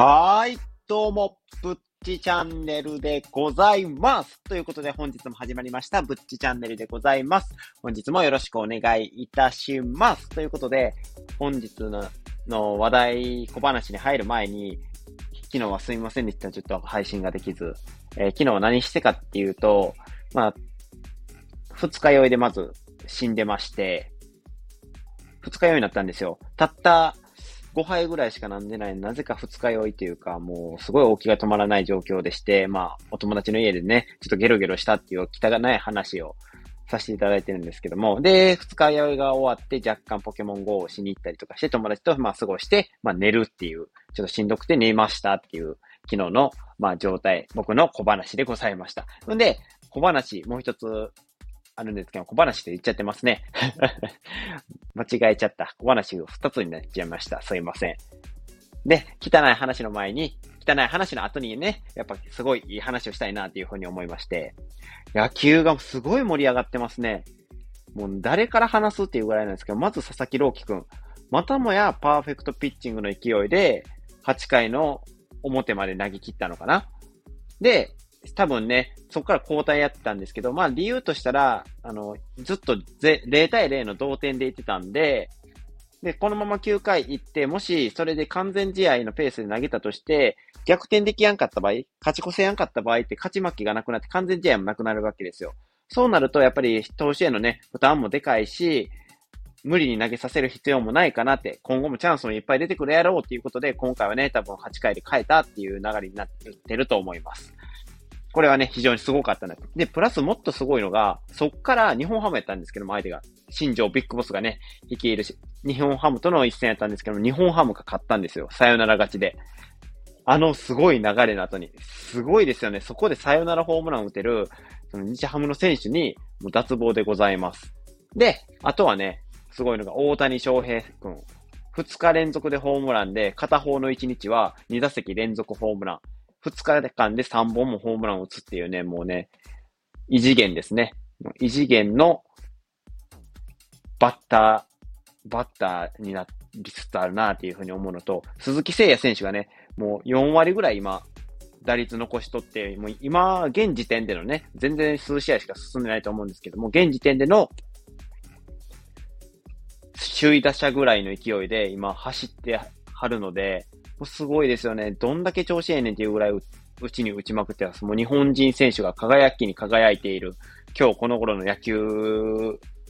はーい、どうも、ぶっちチャンネルでございます。ということで本日も始まりました、ぶっちチャンネルでございます。本日もよろしくお願いいたします。ということで、本日の話題、小話に入る前に、昨日はすみませんでした。ちょっと配信ができず。えー、昨日は何してかっていうと、まあ、二日酔いでまず死んでまして、二日酔いになったんですよ。たった5杯ぐらいしか飲んでない、なぜか二日酔いというか、もうすごい大気が止まらない状況でして、まあ、お友達の家でね、ちょっとゲロゲロしたっていう汚い話をさせていただいてるんですけども、で、二日酔いが終わって若干ポケモン GO をしに行ったりとかして友達とまあ過ごして、まあ寝るっていう、ちょっとしんどくて寝ましたっていう昨日のまあ状態、僕の小話でございました。んで、小話もう一つあるんですけど、小話で言っちゃってますね。間違えちゃった。小話が二つになっちゃいました。すいません。で、汚い話の前に、汚い話の後にね、やっぱすごいいい話をしたいなっていうふうに思いまして、野球がすごい盛り上がってますね。もう誰から話すっていうぐらいなんですけど、まず佐々木朗希くん。またもやパーフェクトピッチングの勢いで、8回の表まで投げ切ったのかな。で、多分ね、そこから交代やってたんですけど、まあ理由としたら、あの、ずっと0対0の同点で行ってたんで、で、このまま9回行って、もしそれで完全試合のペースで投げたとして、逆転できやんかった場合、勝ち越せやんかった場合って勝ち負けがなくなって完全試合もなくなるわけですよ。そうなると、やっぱり投手へのね、負担もでかいし、無理に投げさせる必要もないかなって、今後もチャンスもいっぱい出てくるやろうっていうことで、今回はね、多分8回で変えたっていう流れになってると思います。これはね、非常にすごかったな。で、プラスもっとすごいのが、そっから日本ハムやったんですけども、相手が。新庄ビッグボスがね、率いるし、日本ハムとの一戦やったんですけども、日本ハムが勝ったんですよ。サヨナラ勝ちで。あのすごい流れの後に、すごいですよね。そこでサヨナラホームランを打てる、その日ハムの選手に、もう脱帽でございます。で、あとはね、すごいのが大谷翔平君。2日連続でホームランで、片方の1日は2打席連続ホームラン。2日間で3本もホームランを打つっていうね、もうね、異次元ですね。異次元のバッター、バッターになりつつあるなっていうふうに思うのと、鈴木誠也選手がね、もう4割ぐらい今、打率残しとって、もう今、現時点でのね、全然数試合しか進んでないと思うんですけども、現時点での首位打者ぐらいの勢いで今走ってはるので、もうすごいですよね。どんだけ調子ええねんっていうぐらいうちに打ちまくってます。もう日本人選手が輝きに輝いている、今日この頃の野球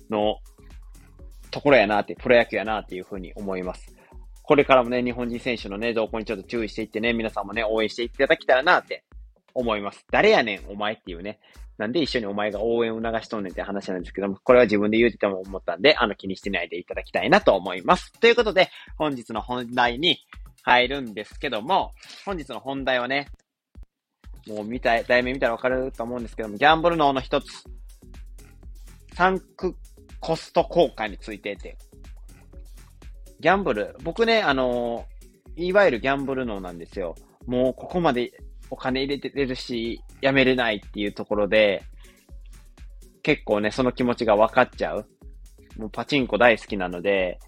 のところやなって、プロ野球やなっていうふうに思います。これからもね、日本人選手のね、動向にちょっと注意していってね、皆さんもね、応援していただけたらなって思います。誰やねん、お前っていうね。なんで一緒にお前が応援を流しとんねんって話なんですけども、これは自分で言うてても思ったんで、あの気にしてないでいただきたいなと思います。ということで、本日の本題に入るんですけども、本日の本題はね、もう見たい、題名見たらわかると思うんですけども、ギャンブル脳の一つ、サンクコスト効果についてって、ギャンブル、僕ね、あのいわゆるギャンブル脳なんですよ。もうここまでお金入れてるし、やめれないっていうところで、結構ね、その気持ちが分かっちゃう。もうパチンコ大好きなので、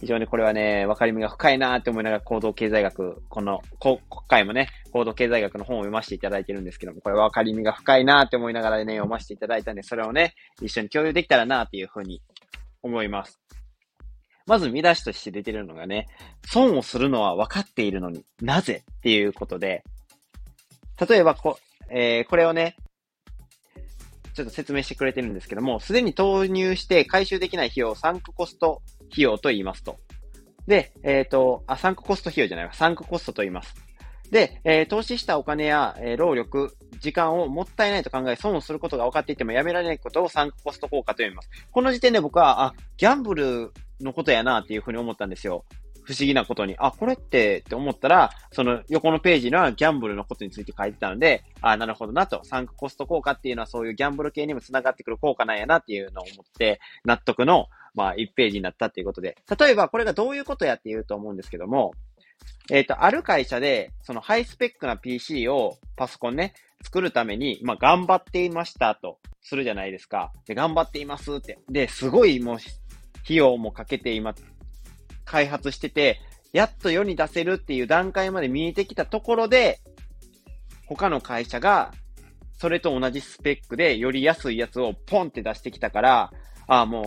非常にこれはね、分かりみが深いなって思いながら行動経済学、この、今回もね、行動経済学の本を読ませていただいてるんですけども、これ分かりみが深いなって思いながらね、読ませていただいたんで、それをね、一緒に共有できたらなっていうふうに思います。まず見出しとして出てるのがね、損をするのは分かっているのになぜっていうことで、例えばこ、えー、これをね、ちょっと説明してくれてるんですけども、すでに投入して回収できない費用をサンクコスト費用と言いますと。で、えっ、ー、と、あ、サンクコスト費用じゃないわ。サンクコストと言います。で、えー、投資したお金や、えー、労力、時間をもったいないと考え、損をすることが分かっていてもやめられないことをサンクコスト効果と言います。この時点で僕は、あ、ギャンブルのことやなっていうふうに思ったんですよ。不思議なことに、あ、これってって思ったら、その横のページにはギャンブルのことについて書いてたので、あ、なるほどなと、サンクコスト効果っていうのはそういうギャンブル系にも繋がってくる効果なんやなっていうのを思って、納得の、まあ、1ページになったっていうことで、例えばこれがどういうことやって言うと思うんですけども、えっ、ー、と、ある会社で、そのハイスペックな PC を、パソコンね、作るために、まあ、頑張っていましたと、するじゃないですか。で、頑張っていますって。で、すごいもう、費用もかけて今、開発してて、やっと世に出せるっていう段階まで見えてきたところで、他の会社が、それと同じスペックでより安いやつをポンって出してきたから、ああ、もう、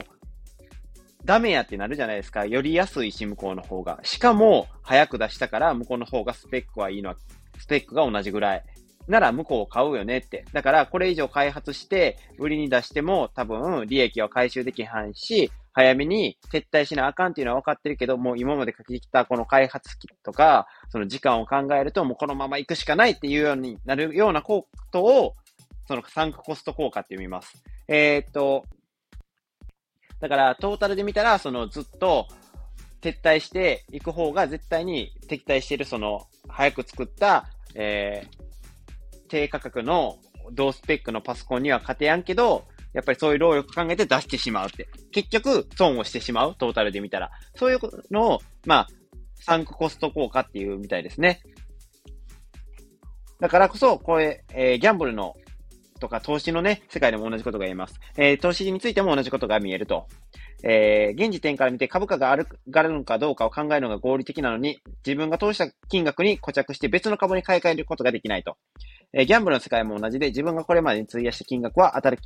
ダメやってなるじゃないですか。より安いし、向こうの方が。しかも、早く出したから、向こうの方がスペックはいいのは、スペックが同じぐらい。なら向こうを買うよねって。だから、これ以上開発して、売りに出しても、多分、利益は回収できはんし、早めに撤退しなあかんっていうのは分かってるけど、もう今まで書ききたこの開発機とか、その時間を考えると、もうこのまま行くしかないっていうようになるようなことを、そのサンクコスト効果って読みます。えー、っと、だから、トータルで見たら、そのずっと撤退していく方が絶対に敵対してる、その、早く作った、えー、低価格の同スペックのパソコンには勝てやんけど、やっぱりそういう労力考えて出してしまうって。結局、損をしてしまう、トータルで見たら。そういうのを、まあ、サンクコスト効果っていうみたいですね。だからこそ、これ、えー、ギャンブルのとか投資のね、世界でも同じことが言えます。えー、投資についても同じことが見えると。えー、現時点から見て株価が上がるのかどうかを考えるのが合理的なのに、自分が投資した金額に固着して別の株に買い替えることができないと。えー、ギャンブルの世界も同じで、自分がこれまでに費やした金額は当たる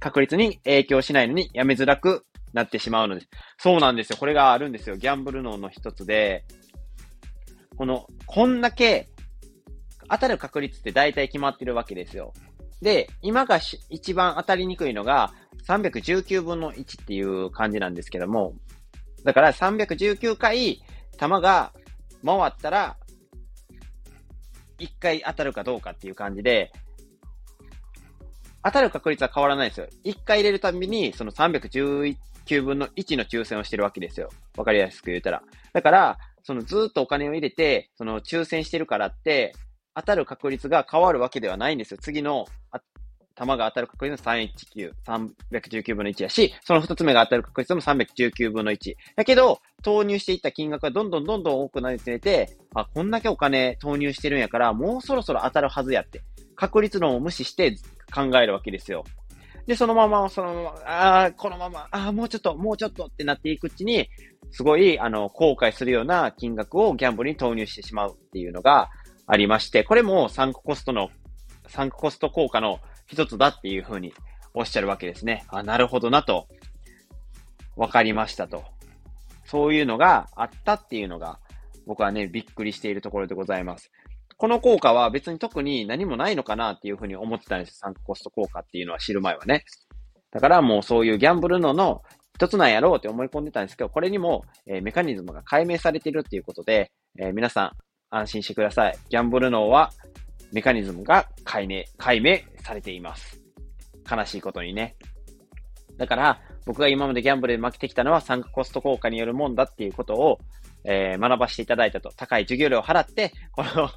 確率に影響しないのにやめづらくなってしまうのです。そうなんですよ。これがあるんですよ。ギャンブル脳の一つで、この、こんだけ当たる確率って大体決まってるわけですよ。で、今が一番当たりにくいのが319分の1っていう感じなんですけども、だから319回球が回ったら1回当たるかどうかっていう感じで、当たる確率は変わらないですよ。1回入れるたびに、その319分の1の抽選をしてるわけですよ。わかりやすく言うたら。だから、そのずっとお金を入れて、その抽選してるからって、当たる確率が変わるわけではないんですよ。次の弾が当たる確率の319、319分の1やし、その2つ目が当たる確率も319分の1。だけど、投入していった金額がどんどんどんどん多くなりつれて、あ、こんだけお金投入してるんやから、もうそろそろ当たるはずやって。確率論を無視して考えるわけですよ。で、そのまま、そのまま、ああ、このまま、ああ、もうちょっと、もうちょっとってなっていくうちに、すごい、あの、後悔するような金額をギャンブルに投入してしまうっていうのがありまして、これもサンクコストの、サンクコスト効果の一つだっていうふうにおっしゃるわけですね。あ、なるほどなと、わかりましたと。そういうのがあったっていうのが、僕はね、びっくりしているところでございます。この効果は別に特に何もないのかなっていうふうに思ってたんですよ。サンクコスト効果っていうのは知る前はね。だからもうそういうギャンブルのの一つなんやろうって思い込んでたんですけど、これにも、えー、メカニズムが解明されてるっていうことで、えー、皆さん安心してください。ギャンブル脳はメカニズムが解明、解明されています。悲しいことにね。だから、僕が今までギャンブルで負けてきたのはサンクコスト効果によるもんだっていうことを、えー、学ばせていただいたと。高い授業料を払って、この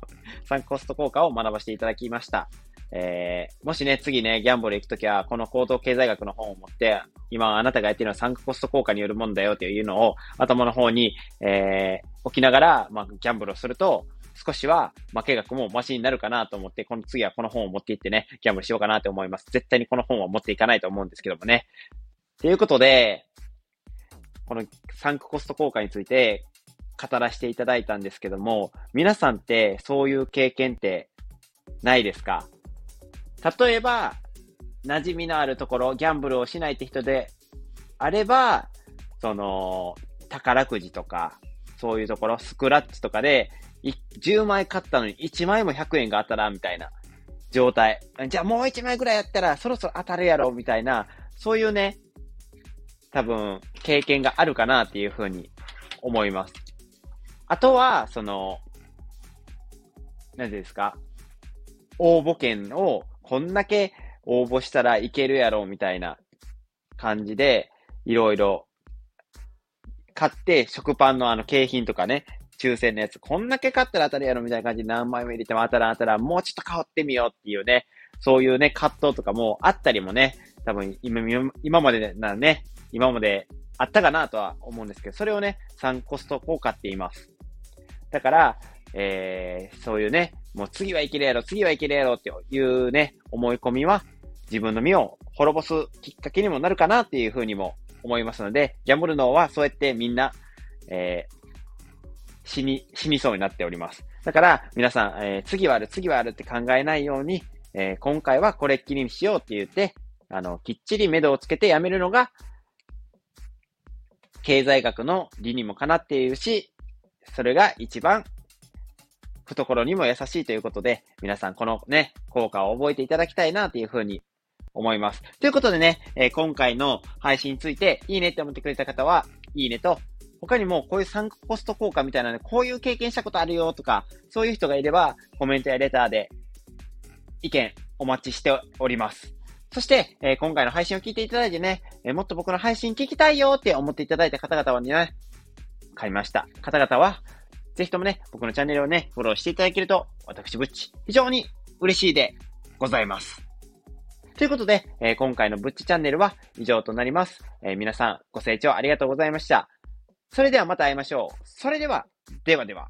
サンクコスト効果を学ばせていただきました。えー、もしね、次ね、ギャンブル行くときは、この高等経済学の本を持って、今あなたがやっているのはサンクコスト効果によるもんだよっていうのを頭の方に、えー、置きながら、まあ、ギャンブルをすると、少しは負け額もマシになるかなと思って、この次はこの本を持っていってね、ギャンブルしようかなと思います。絶対にこの本は持っていかないと思うんですけどもね。ということで、このサンクコスト効果について語らせていただいたんですけども、皆さんってそういう経験ってないですか？例えば、馴染みのあるところ、ギャンブルをしないって人であれば、その、宝くじとか、そういうところ、スクラッチとかで、10枚買ったのに1枚も100円が当たらんみたいな状態。じゃあもう1枚ぐらいやったらそろそろ当たるやろみたいな、そういうね、多分経験があるかなっていうふうに思います。あとは、その、何ですか？応募券をこんだけ応募したらいけるやろみたいな感じで、いろいろ買って、食パンのあの景品とかね、抽選のやつ、こんだけ買ったら当たるやろみたいな感じで何枚も入れても当たら当たら、もうちょっと買ってみようっていうね、そういうね、葛藤とかもあったりもね、多分今、今までなね、今まであったかなとは思うんですけど、それをね、サンコスト効果って言います。だから、えー、そういうね、もう次はいけるやろ、次はいけるやろっていうね、思い込みは自分の身を滅ぼすきっかけにもなるかなっていうふうにも思いますので、ギャンブル脳はそうやってみんな、えー、死に、死にそうになっております。だから、皆さん、えー、次はある、次はあるって考えないように、えー、今回はこれっきりにしようって言って、あの、きっちり目処をつけてやめるのが、経済学の理にもかなっているし、それが一番懐にも優しいということで、皆さんこのね、効果を覚えていただきたいなというふうに思います。ということでね、えー、今回の配信についていいねって思ってくれた方は、いいねと、他にもこういうサンコスト効果みたいなので、こういう経験したことあるよとか、そういう人がいれば、コメントやレターで意見お待ちしております。そして、えー、今回の配信を聞いていただいてね、えー、もっと僕の配信聞きたいよって思っていただいた方々はね、買いました方々は、ぜひともね、僕のチャンネルをね、フォローしていただけると、私、ぶっち、非常に嬉しいでございます。ということで、えー、今回のぶっちチャンネルは以上となります。えー、皆さん、ご清聴ありがとうございました。それではまた会いましょう。それでは、ではでは。